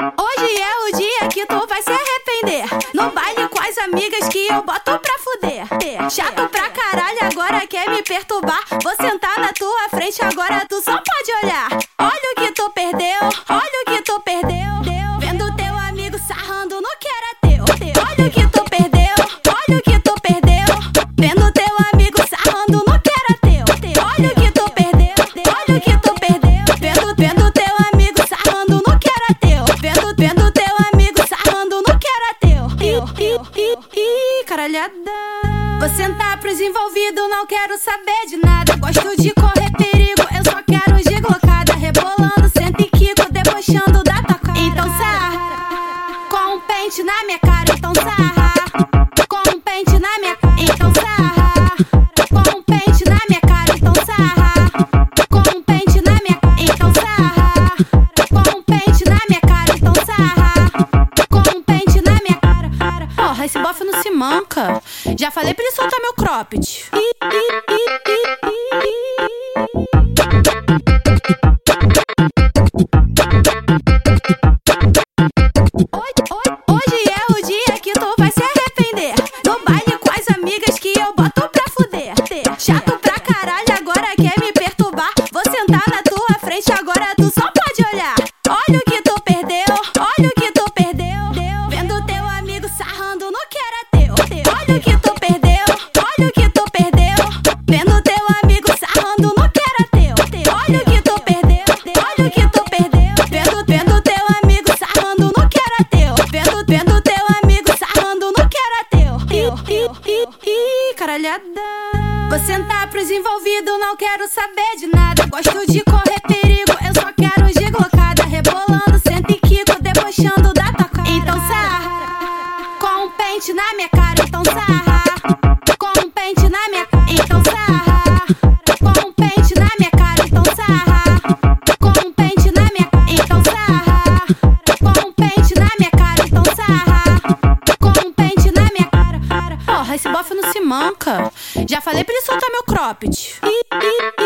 Hoje é o dia que tu vai se arrepender. No baile com as amigas que eu boto pra fuder. Chato pra caralho, agora quer me perturbar. Vou sentar na tua frente, agora tu só pode olhar. Olha o que tu perdeu, olha Ih, caralhada. Vou sentar pros envolvidos, não quero saber de nada. Gosto de correr Não se manca. Já falei pra ele soltar meu cropped. Hoje é o dia que tu vai se arrepender. No baile com as amigas que eu boto pra fuder. Chato pra caralho, agora quer me caralhada. Vou sentar pros envolvidos, não quero saber de nada. Gosto de correr perigo, eu só quero giglocada. Rebolando, senta e quico, debochando da tua cara. Então sarra, com um pente na minha cara. Então sarra, esse bofe não se manca. Já falei pra ele soltar meu cropped. Ih, ih, ih,